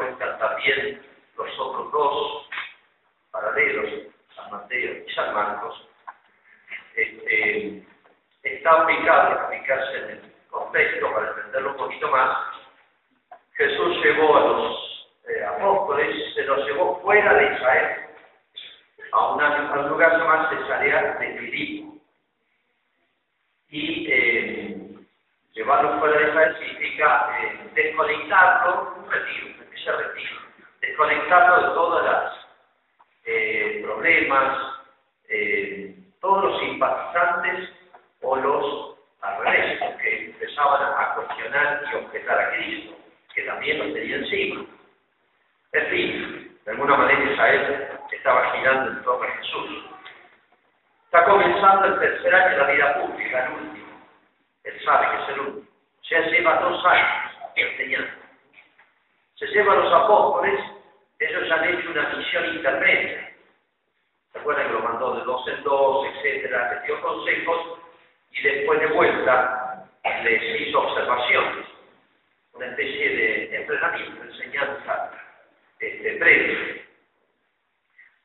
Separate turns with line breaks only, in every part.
cuentan también los otros dos paralelos, San Mateo y San Marcos, este, está ubicado, ubicarse en el contexto para entenderlo un poquito más. Jesús llevó a los eh, apóstoles, se los llevó fuera de Israel, a, un lugar llamado Cesarea de Filipo. Y eh, llevarlo fuera de Israel significa eh, desconectarlo, un retiro, ese retiro, desconectarlo de todos los eh, problemas, eh, todos los simpatizantes o los al revés, que empezaban a cuestionar y objetar a Cristo, que también los tenía encima. En fin, de alguna manera Israel estaba girando en torno a Jesús. Está comenzando el tercer año de la vida pública, el último. Él sabe que es el último. Ya lleva dos años enseñando. Se lleva a los apóstoles, ellos han hecho una misión intermedia. ¿Se acuerdan que lo mandó de dos en dos, etcétera? Les dio consejos y después de vuelta les hizo observaciones. Una especie de entrenamiento, enseñanza este, previa.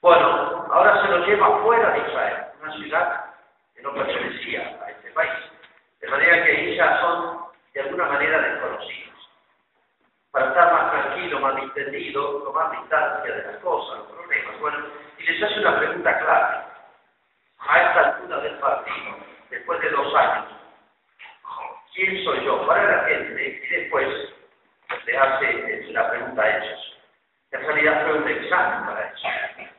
Bueno, ahora se lo lleva fuera de Israel, una ciudad que no pertenecía a este país. De manera que ya son de alguna manera desconocidos. Para estar más tranquilo, más distendido, tomar distancia de las cosas, los problemas. Bueno, y les hace una pregunta clara. A esta altura del partido, después de dos años, ¿quién soy yo? Para la gente, y después le hace la pregunta a ellos. En realidad fue un examen para ellos.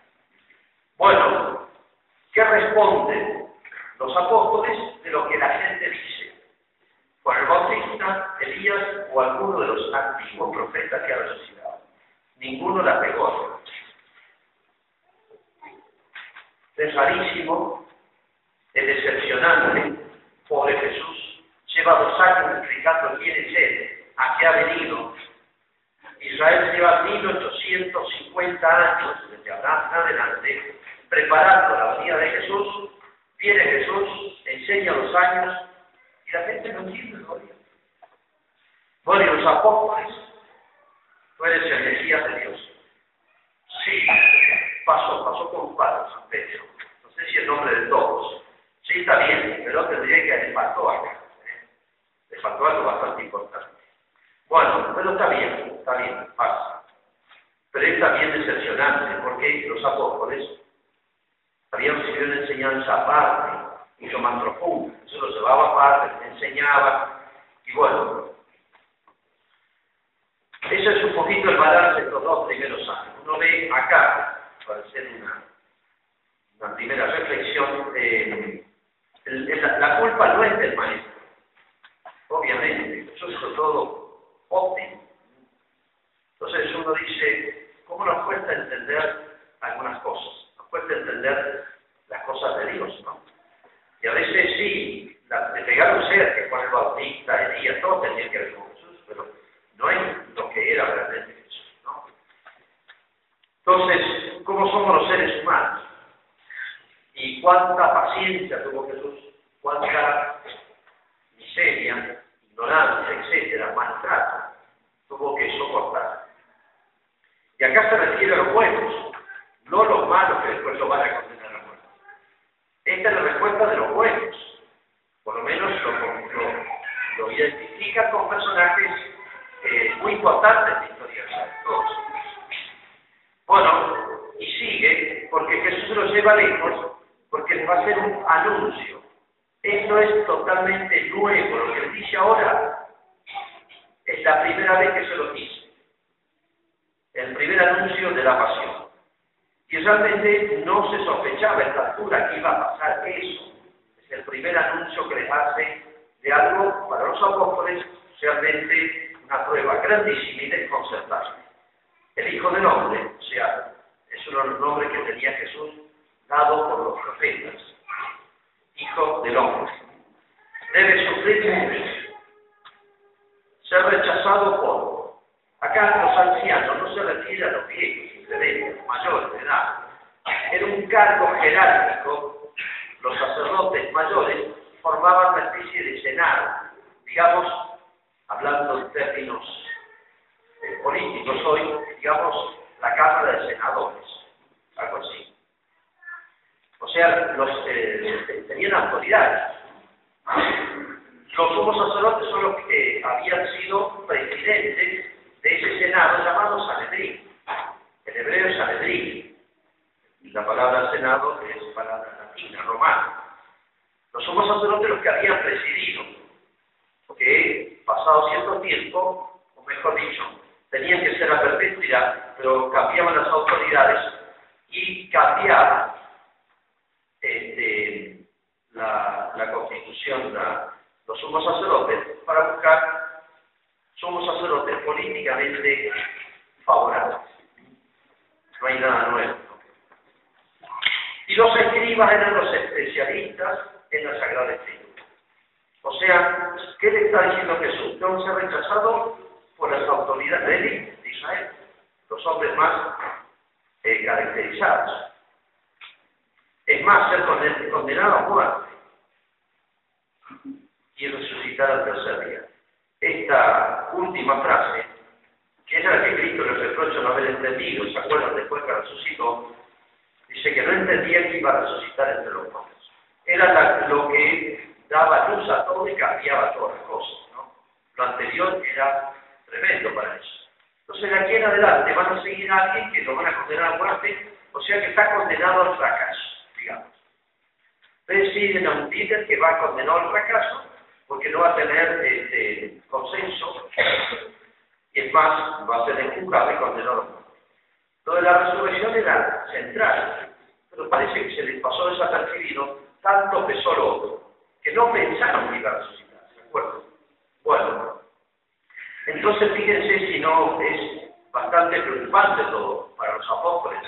Bueno, ¿qué responden los apóstoles de lo que la gente dice? Juan el Bautista, Elías o alguno de los antiguos profetas que ha resucitado. Ninguno la pegó. Es rarísimo, es decepcionante. Pobre Jesús, lleva dos años explicando quién es Él, a qué ha venido. Israel lleva 1850 años, desde Abraham adelante, preparando la venida de Jesús, viene Jesús, enseña los años y la gente no entiende todavía. Bueno, los apóstoles, tú eres el Mesías de Dios. Sí, pasó, pasó con padre, San Pedro. No sé si el nombre de todos. Sí, está bien, pero tendría que le faltó algo. ¿eh? Le faltó algo bastante importante. Bueno, pero está bien, está bien, pasa. Pero es también decepcionante porque los apóstoles habían recibido una enseñanza aparte, mucho más profunda. Se lo llevaba aparte, les enseñaba, y bueno. Ese es un poquito el balance de estos dos primeros años. Uno ve acá, para hacer una, una primera reflexión, eh, la, culpa no es del maestro, obviamente, eso es todo óptimo. Entonces uno dice, ¿cómo nos cuesta entender algunas cosas? cuesta entender las cosas de Dios, ¿no? A veces sí, la, de pegar un ser que Juan el Bautista, Elías, todo tenía que ver con Jesús, pero no es lo que era realmente Jesús, ¿no? Entonces, ¿cómo somos los seres humanos? Y cuánta paciencia tuvo Jesús, cuánta miseria, ignorancia, etcétera, maltrato tuvo que soportar. Y acá se refiere a los buenos, no los malos que después lo van a. Esta es la respuesta de los buenos, por lo menos lo, lo, identifica con personajes eh, muy importantes de la historia de todos. Bueno, y sigue, porque Jesús se lo lleva lejos, porque les va a hacer un anuncio. Esto es totalmente nuevo, lo que les dice ahora es la primera vez que se lo dice. El primer anuncio de la pasión. Y realmente no se sospechaba en esta altura que iba a pasar eso. Es el primer anuncio que les hace de algo para los apóstoles realmente una prueba grandísima y desconcertante. El Hijo del Hombre, o sea, es uno de los nombres que tenía Jesús dado por los profetas. Hijo del Hombre. Debe sufrir mucho. Ser rechazado por. Acá los ancianos no se refiere a los viejos, de mayores de edad. Era un cargo jerárquico, los sacerdotes mayores formaban una especie de senado, digamos, hablando en términos eh, políticos hoy, digamos, la Cámara de Senadores, algo así. O sea, los eh, tenían autoridades. Los sumos sacerdotes son los que habían sido presidentes Llamado Sanedrín. En hebreo es Sanedrín. La palabra Senado es palabra latina, romana. Los sumos sacerdotes los que habían presidido, que pasado cierto tiempo, o mejor dicho, tenían que ser a perpetuidad, pero cambiaban las autoridades y cambiaban este, la, la, constitución, la, los sumos sacerdotes, para buscar sumos sacerdotes políticamente favorables. No hay nada nuevo. Y los escribas eran los especialistas en la Sagrada Escritura. O sea, ¿qué le está diciendo Jesús? Que ser rechazado por las autoridades de Israel, los hombres más eh, caracterizados. Es más, ser condenado a muerte y resucitar al tercer día. Esta última frase, que es la que Cristo le reprocha no haber entendido, ¿se acuerdan después que resucitó? Dice que no entendía que iba a resucitar entre los muertos. Era lo que daba luz a todo y cambiaba todas las cosas. ¿no? Lo anterior era tremendo para eso. Entonces, de aquí en adelante van a seguir a alguien que lo van a condenar a muerte, o sea que está condenado al fracaso, digamos. Ustedes siguen a un líder que va condenado al fracaso porque no va a tener este, consenso y es más, va a ser enjuzgado y condenado. Lo de la resurrección era central, pero parece que se les pasó desapercibido, tanto pesó lo que no pensaron que iba a resucitar, ¿de acuerdo? Bueno, entonces fíjense si no es bastante preocupante todo para los apóstoles.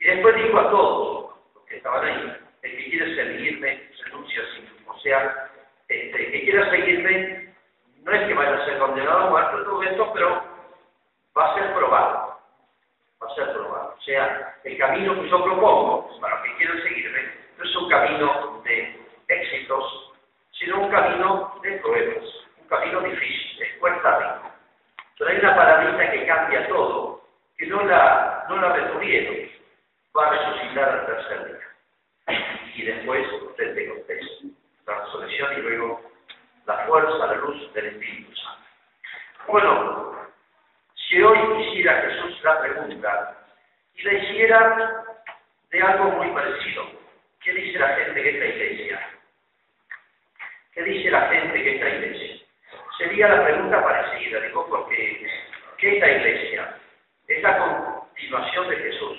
Y después dijo a todos los que estaban ahí, el que quiere seguirme, renuncia a O sea, este, que quiera seguirme, no es que vaya a ser condenado a muerte todo esto, pero va a ser probado. Va a ser probado. O sea, el camino que yo propongo para que quieran seguirme no es un camino de éxitos, sino un camino de pruebas, un camino difícil, es cuesta arriba. Pero hay una palabrita que cambia todo, que no la, no la retuvieron, va a resucitar al tercer día. Y después usted tenga usted la resurrección y luego la fuerza, la luz del Espíritu Santo. Bueno, si hoy hiciera Jesús la pregunta y la hiciera de algo muy parecido, ¿qué dice la gente que esta iglesia? ¿Qué dice la gente que esta iglesia? Sería la pregunta parecida, digo, porque ¿qué es la iglesia? Es la continuación de Jesús.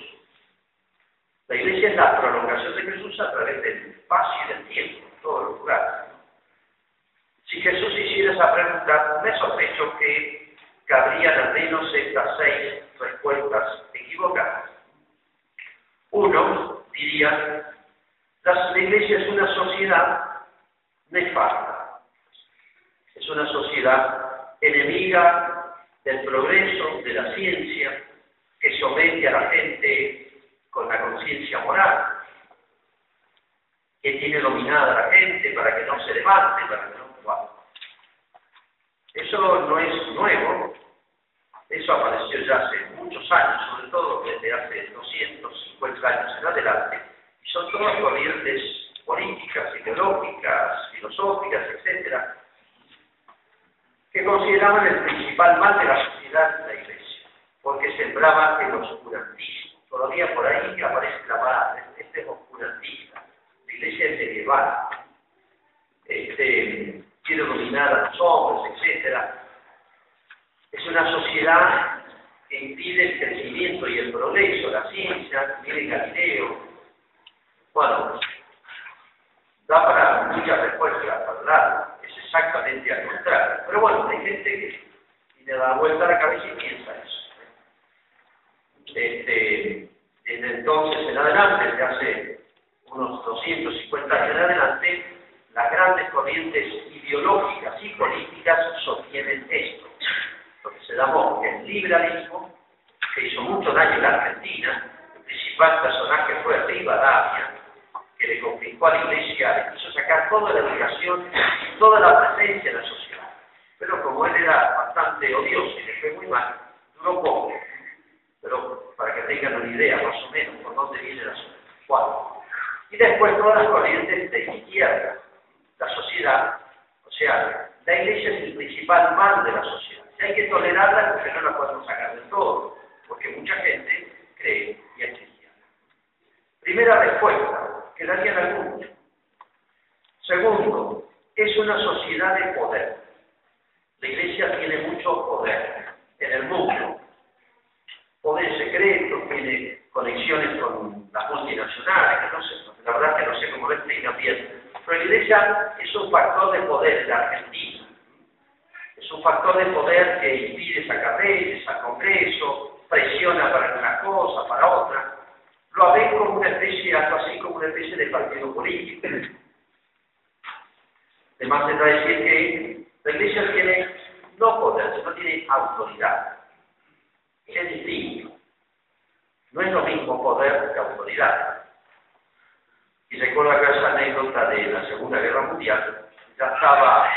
La iglesia es la prolongación de Jesús a través del espacio y del tiempo, en todos los lugares. Si Jesús hiciera esa pregunta, me sospecho que cabrían al menos estas seis respuestas equivocadas. Uno diría, la iglesia es una sociedad nefasta. Es una sociedad enemiga del progreso, de la ciencia, que somete a la gente con la conciencia moral, que tiene dominada a la gente para que no se levante, para que no... Eso no es nuevo, eso apareció ya hace muchos años, sobre todo desde hace 250 años en adelante, y son todas corrientes políticas, ideológicas, filosóficas, etcétera, que consideraban el principal mal de la sociedad la Iglesia, porque sembraba el oscurantismo. Todavía por ahí aparece la palabra, este es oscurantista. La Iglesia es medieval, este, quiere dominar a los hombres, etcétera. Es una sociedad que impide el crecimiento y el progreso, la ciencia, viene Galileo. Bueno, da para muchas respuestas para hablar, es exactamente al contrario. Pero bueno, hay gente que le da vuelta a la cabeza y piensa eso. Desde entonces en adelante, desde hace unos 250 años en adelante, las grandes corrientes ideológicas y políticas sostienen esto. Lo que se llamó el liberalismo, que hizo mucho daño en la Argentina, el principal personaje fue Rivadavia, que le complicó a la iglesia, le quiso sacar toda la educación, toda la presencia en la sociedad. Pero como él era bastante odioso y le fue muy mal, duró poco, pero para que tengan una idea más o menos por dónde viene la sociedad. Y después todas las corrientes de izquierda, la sociedad, o sea, la iglesia es el principal mal de la sociedad. Que tolerarla porque no la podemos sacar del todo, porque mucha gente cree y es. Primera respuesta, que darían algunos. Segundo, es una sociedad de poder. La iglesia tiene mucho poder en el mundo. Poder secreto, tiene conexiones con las multinacionales, que no sé, la verdad que no sé cómo lo explica bien. Pero la iglesia es un factor de poder en Argentina. Es un factor de poder que impide sacar leyes al Congreso, presiona para una cosa, para otra. Lo ven como una especie, así como una especie de partido político. Además, tendrá que decir que la iglesia tiene no poder, sino tiene autoridad. Es distinto. No es lo mismo poder que autoridad. Y recuerdo esa anécdota de la Segunda Guerra Mundial, ya estaba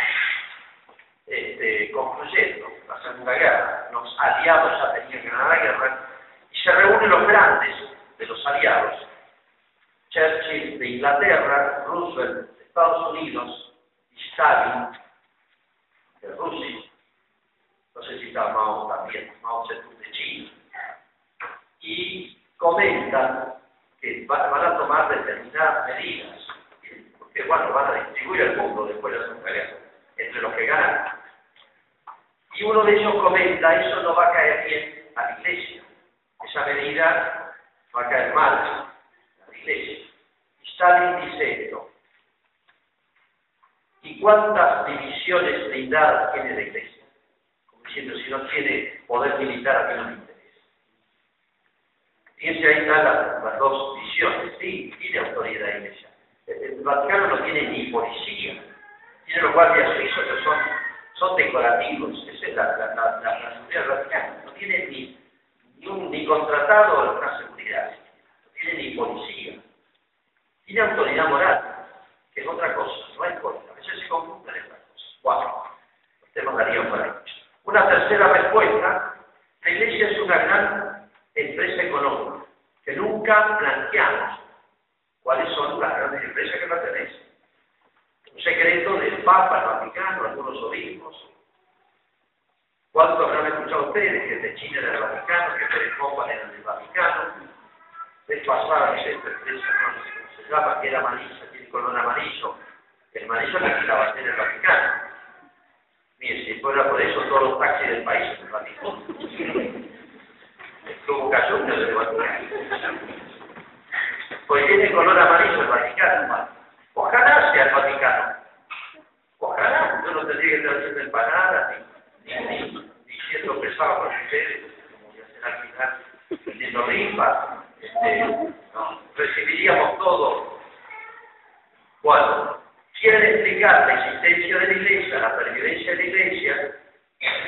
este, concluyendo la Segunda Guerra, los aliados ya tenían ganar la guerra, y se reúnen los grandes de los aliados, Churchill de Inglaterra, Roosevelt de Estados Unidos, y Stalin de Rusia, no sé si está Mao también, Mao Zedong de China, y comentan que van a tomar determinadas medidas, porque bueno, van a distribuir el mundo después de la Segunda Guerra, entre los que ganan. Y uno de ellos comenta, eso no va a caer bien a la iglesia, esa medida va a caer mal a la iglesia. Stalin dice esto, ¿y cuántas divisiones blindadas tiene la iglesia? Como diciendo, si no tiene poder militar, a mí no me interesa. Fíjense, ahí están las, dos visiones. Sí, tiene autoridad la iglesia. El, Vaticano no tiene ni policía. Tiene los guardias suizos que son, son decorativos. Esa es la, la, la, seguridad del Vaticano. No tiene ni, ni, un, ni contratado una seguridad. No tiene ni policía. Tiene autoridad moral, que es otra cosa. No hay cosa. A veces se confunden estas cosas. Cuatro. Los temas darían para ello. Una tercera respuesta. La iglesia es una gran empresa económica, que nunca planteamos cuáles son las grandes empresas que secreto del Papa, el Vaticano, algunos obispos. ¿Cuántos habrán escuchado ustedes que de China era el Vaticano, que Pérez era del Vaticano? Es pasada, esta empresa, no sé cómo se llama, que era amarilla, tiene color amarillo. El amarillo que quitaba en el Vaticano. Mire, si fuera por eso, todos los taxis del país el Vaticano como vocación del Vaticano. Pues tiene color amarillo el Vaticano, Ojalá sea el Vaticano. Ojalá, yo no tendría que estar haciendo empanadas, ni, ni, ni, siendo pesado con ustedes, como ya será al final, vendiendo rifas, este, recibiríamos todo. Cuando quieren explicar la existencia de la iglesia, la pervivencia de la iglesia,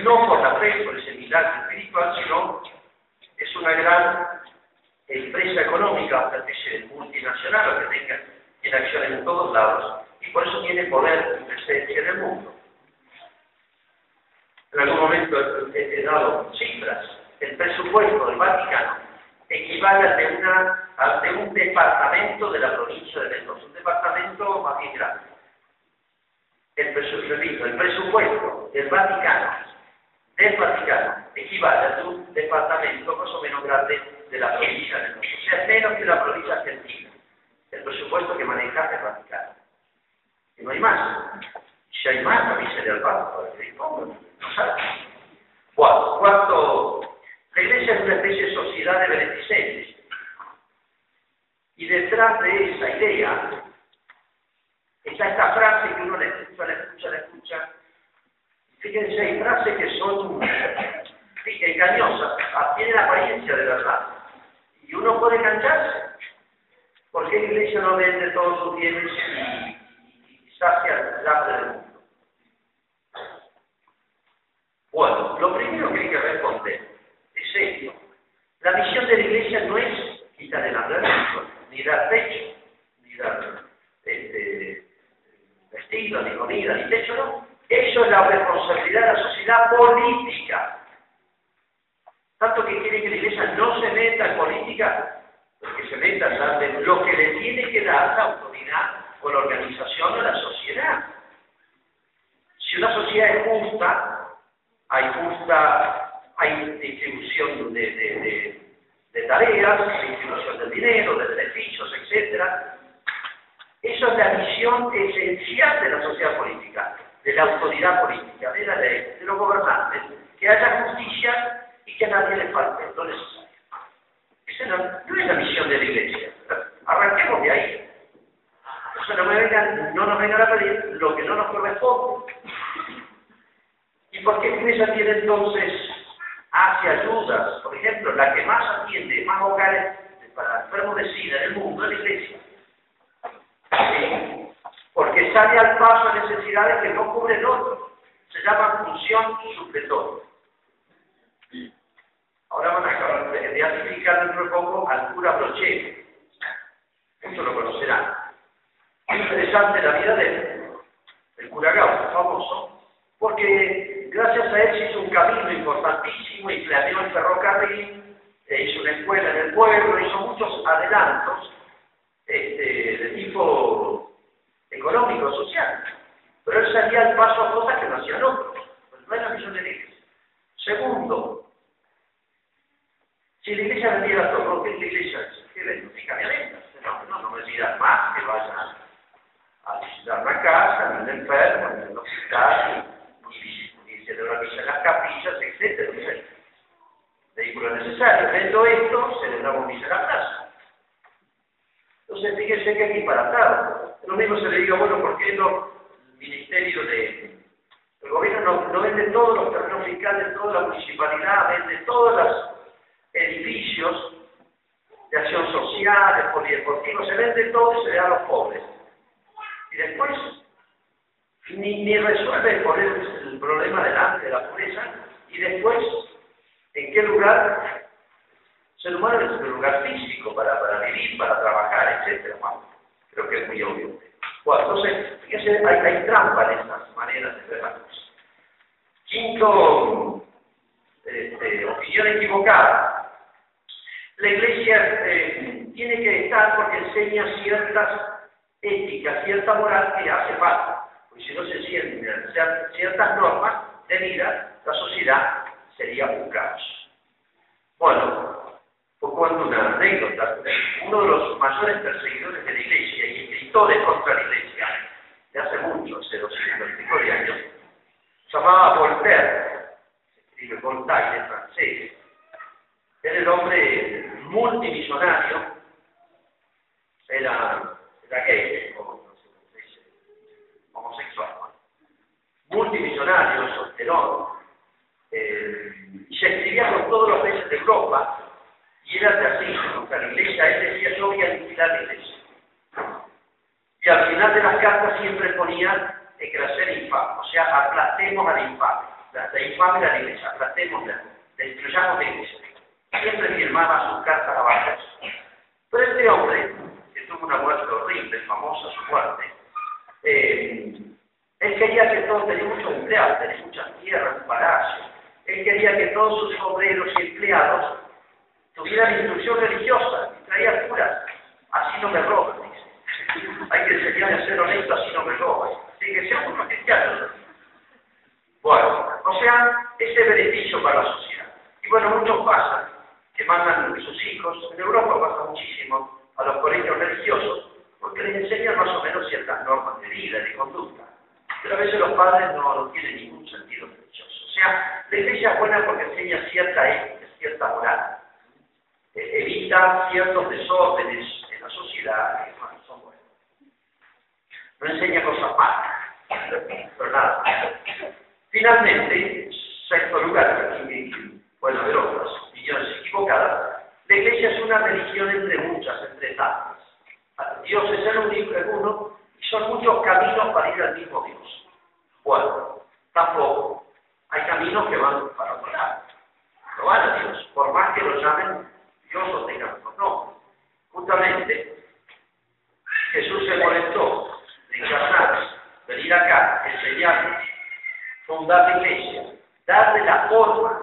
no por la fe, por ese milagro espiritual, sino es una gran empresa económica, una especie multinacional, que tenga acciones en todos lados, y por eso tiene poder y presencia en el mundo. En algún momento he, dado cifras. El presupuesto del Vaticano equivale al de, una, al un departamento de la provincia de Mendoza, un departamento más bien grande. El, repito, el presupuesto del Vaticano del Vaticano equivale a un departamento más o menos grande de la provincia del mundo, o sea, menos que la provincia argentina, presupuesto que maneja el Vaticano. Y no hay más. Si hay más, avisen al banco, no sabe. Cuarto, la iglesia es una especie de sociedad de beneficentes. Y detrás de esa idea está esta frase que uno le escucha, le escucha, le escucha, Fíjense, hay frases que son engañosas, tienen apariencia de verdad. Y uno puede engancharse. ¿Por qué la iglesia no vende todos sus bienes y sacia la hambre del mundo? Bueno, lo primero que hay que responder es esto. La misión de la iglesia no es quitar el hambre ni dar techo, ni dar este, vestido, ni comida, ni techo, no. Eso es la responsabilidad de la sociedad política. Tanto que quiere que la iglesia no se meta en política a darle lo que le tiene que dar la autoridad o la organización de la sociedad. Si una sociedad es justa, hay justa, hay distribución de, de tareas, distribución del dinero, de beneficios, etcétera, eso es la misión esencial de la sociedad política, de la autoridad política, de la ley, de los gobernantes, que haya justicia y que a nadie le falte lo necesario. Esa no, de la Iglesia. Arranquemos de ahí. O no, me vengan, no nos vengan a pedir lo que no nos corresponde. ¿Y por qué la Iglesia tiene entonces hace ayudas? Por ejemplo, la que más atiende, más hogares para enfermos de SIDA en el mundo la Iglesia. Porque sale al paso a necesidades que no cubren otros. Se llama función supletoria. Ahora van a acabar de beatificar dentro de poco al cura Brochero. Muchos lo conocerán. Es interesante la vida de el cura Gaucho, famoso, porque gracias a él se hizo un camino importantísimo y planeó el ferrocarril, e hizo una escuela en el pueblo, hizo muchos adelantos este, de tipo económico, social. Pero él salía al paso a cosas que no hacían otros. Pues no la iglesia. Segundo, si la iglesia vendiera todo, ¿qué es la iglesia? ¿Qué le significa No, no, no me digan más que vayan a visitar una casa, ni un enfermo, ni un hospital, ni, ni celebrar misa en las capillas, etc. Vehículo necesario. Vendo esto, celebramos misa en la plaza. Entonces, fíjense que es disparatado. Lo mismo se le diga, bueno, ¿por qué no el Ministerio de... El gobierno no, vende todos los terrenos fiscales, toda la municipalidad, vende todos los edificios de acción social, de polideportivo, se vende todo y se da a los pobres. Y después ni, resuelve poner el problema delante de la pobreza y después en qué lugar ser humano es un lugar físico para, para vivir, para trabajar, etc. creo que es muy obvio. Bueno, entonces, fíjense, hay, hay trampa en estas maneras de ver las cosas. Quinto, este, opinión equivocada. La iglesia eh, tiene que estar porque enseña ciertas éticas, cierta moral que hace falta. Porque si no se sienten ciertas normas de vida, la sociedad sería un caos. Bueno, os cuento una anécdota. Uno de los mayores perseguidores de la iglesia y escritores contra la iglesia, de hace mucho, hace 200 de años, se llamaba Voltaire, se escribe Voltaire francés. Era el hombre multimillonario, era, era gay, como se dice, homosexual, multimillonario, solterón, eh, y se escribía con todos los países de Europa, y era así, contra la iglesia, él decía, yo voy a aniquilar la iglesia. Y al final de las cartas siempre ponía de crecer infame, o sea, aplastemos a la infame. La, la infame la iglesia, aplastémosla, destruyamos la iglesia. Siempre firmaba sus cartas abajo. Pero este hombre, que tuvo una muerte horrible, famosa su muerte, eh, él quería que todos, tenía muchos empleados, tenía muchas tierras, un palacio, él quería que todos sus obreros y empleados tuvieran instrucción religiosa y traía curas. Así no me roban, dice. Hay que enseñarme a ser honesto, así no me roban. Así que seamos cristianos. Bueno, o sea, ese beneficio para la sociedad. Y bueno, muchos pasan que mandan sus hijos, en Europa pasa muchísimo, a los colegios religiosos, porque les enseñan más o menos ciertas normas de vida, de conducta. Pero a veces los padres no, tienen ningún sentido religioso. O sea, la iglesia es buena porque enseña cierta ética, cierta moral evita ciertos desórdenes en la sociedad que son buenos. No enseña cosas malas, pero nada. Finalmente, sexto lugar, aquí pueden otras opiniones equivocadas, la iglesia es una religión entre muchas, entre tantas. Dios es el único, el uno, y son muchos caminos para ir al mismo Dios. Bueno, tampoco. Hay caminos que van para otro lado. No van a Dios, por más que lo llamen Dios lo tenga No. Justamente, Jesús se molestó de encarnarse, venir acá, enseñarnos, fundar la iglesia, darle la forma,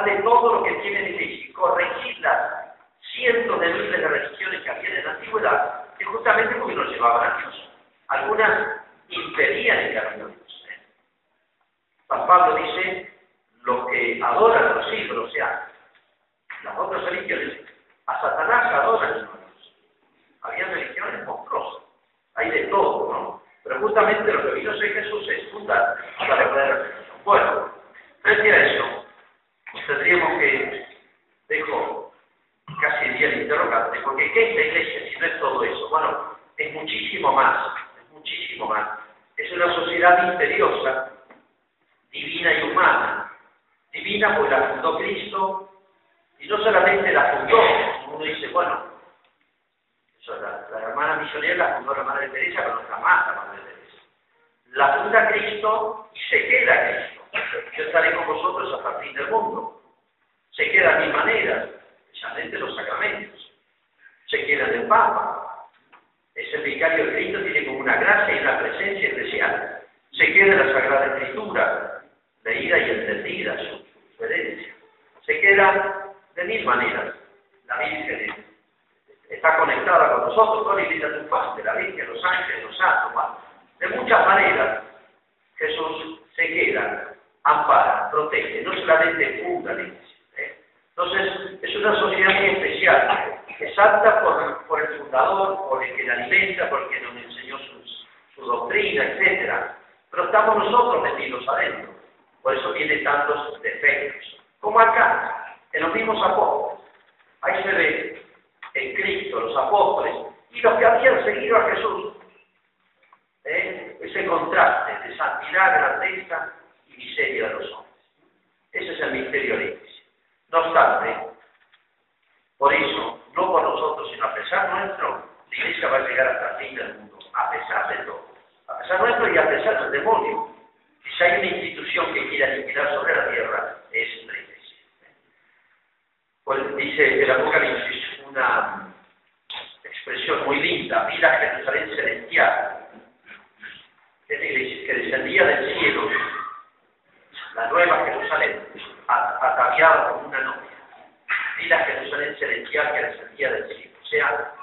darle todo lo que tiene la iglesia y corregirla siempre montón de miles de religiones que había en la antigüedad, es justamente porque no llevaban a Dios. Algunas impedían el camino de Dios. ¿eh? San Pablo dice, los que adoran a los ídolos, o sea, las otras religiones, a Satanás adoran a Dios. Había religiones monstruosas, hay de todo, ¿no? Pero justamente lo que vino ser Jesús es fundar la verdadera religión. Bueno, frente a eso, tendríamos que, dejo casi el día de interrogante, porque ¿qué es la iglesia si no es todo eso? Bueno, es más, muchísimo más. Es una sociedad misteriosa, divina y humana. Divina porque la fundó Cristo, y no solamente la fundó, uno dice, bueno, la, hermana misionera la fundó la Madre Teresa, pero no más la Madre Teresa. La funda Cristo y se queda Cristo. Yo estaré con vosotros el fin del mundo. Se quedan mis maneras, especialmente los sacramentos. Se queda el Papa. Ese vicario de Cristo tiene como una gracia y una presencia especial. Se queda la Sagrada Escritura, leída y entendida, su, su herencia. Se queda de mil maneras. La Virgen está conectada con nosotros, con la iglesia de la Virgen, los ángeles, los santos, de muchas maneras Jesús se queda, ampara, protege, no solamente funda la iglesia. ¿eh? Entonces, es una sociedad muy especial, santa por, por, el fundador, por el que la alimenta, por el que nos enseñó su doctrina, etc. Pero estamos nosotros metidos adentro, por eso tiene tantos defectos. Como acá, en los mismos apóstoles. Ahí se ve en Cristo, los apóstoles, y los que habían seguido a Jesús. ¿eh? Ese contraste de santidad, grandeza y miseria de los hombres. Ese es el misterio de la iglesia. No obstante, por eso, no por nosotros, sino a pesar nuestro, la iglesia va a llegar hasta el fin del mundo, a pesar de todo. A pesar nuestro y a pesar del demonio. Si hay una institución que quiera liquidar sobre la tierra, es la iglesia. Pues dice el Apocalipsis una expresión muy linda, mira Jerusalén celestial, que descendía del cielo, la nueva Jerusalén, ataviada como una novia. Mira Jerusalén celestial que descendía del cielo. O sea,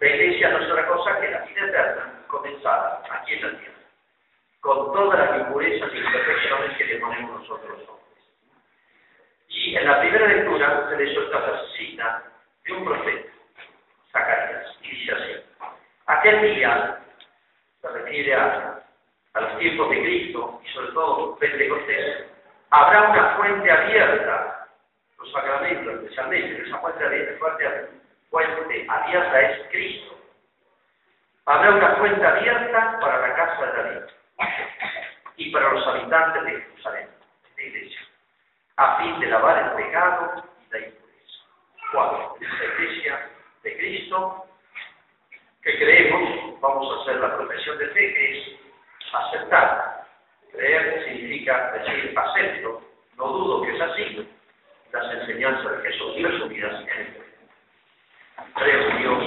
la iglesia no es otra cosa que la vida eterna comenzada aquí en la tierra, con todas las impurezas y imperfecciones que le ponemos nosotros los hombres. Y en la primera lectura se le suelta la cita de un profeta, Zacarías, y dice así, aquel día, se refiere a, a los tiempos de Cristo y sobre todo Pentecostés, habrá una fuente abierta, los sacramentos especialmente, esa fuente abierta, fuente, fuente abierta es Cristo. Habrá una fuente abierta para la casa de David y para los habitantes de Jerusalén, de iglesia, a fin de lavar el pecado y la impureza. Cuatro, la iglesia de Cristo que creemos, vamos a hacer la profesión de fe, que es aceptar. Creer significa decir acepto, no dudo que es así, las enseñanzas de Jesús y las unidas en él. Tres Dios.